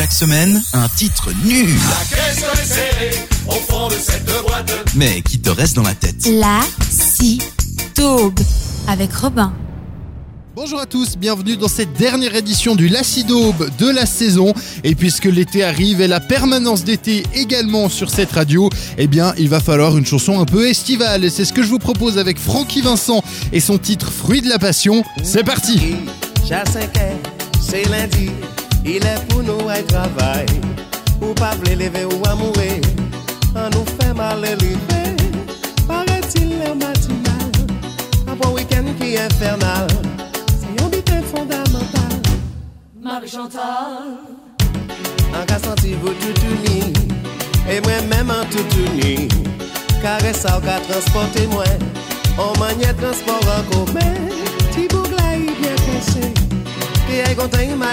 Chaque semaine, un titre nul. au fond de cette boîte. Mais qui te reste dans la tête. La si taube avec Robin. Bonjour à tous, bienvenue dans cette dernière édition du Lacidaube de la saison. Et puisque l'été arrive et la permanence d'été également sur cette radio, eh bien il va falloir une chanson un peu estivale. Et c'est ce que je vous propose avec Francky Vincent et son titre Fruit de la Passion. C'est parti c'est lundi, il est pour nous à travail. Ou pas lever ou amourer, on nous fait mal élever. Paraît-il le matinal, un bon week-end qui est infernal. C'est un but fondamental. Marie-Chantal. En cas senti vous tout uni, et moi-même en tout uni. Caresse ça, au cas transporter moi, on maniait transport en commun. Petit bouglaï bien cassé. Et elle content, il m'a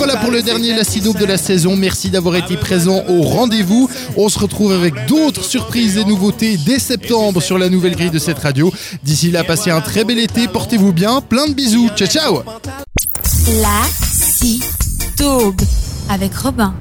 Voilà pour le dernier Lacidaube de la saison. Merci d'avoir été présent au rendez-vous. On se retrouve avec d'autres surprises et nouveautés dès septembre sur la nouvelle grille de cette radio. D'ici là, passez un très bel été. Portez-vous bien. Plein de bisous. Ciao, ciao. La taube avec Robin.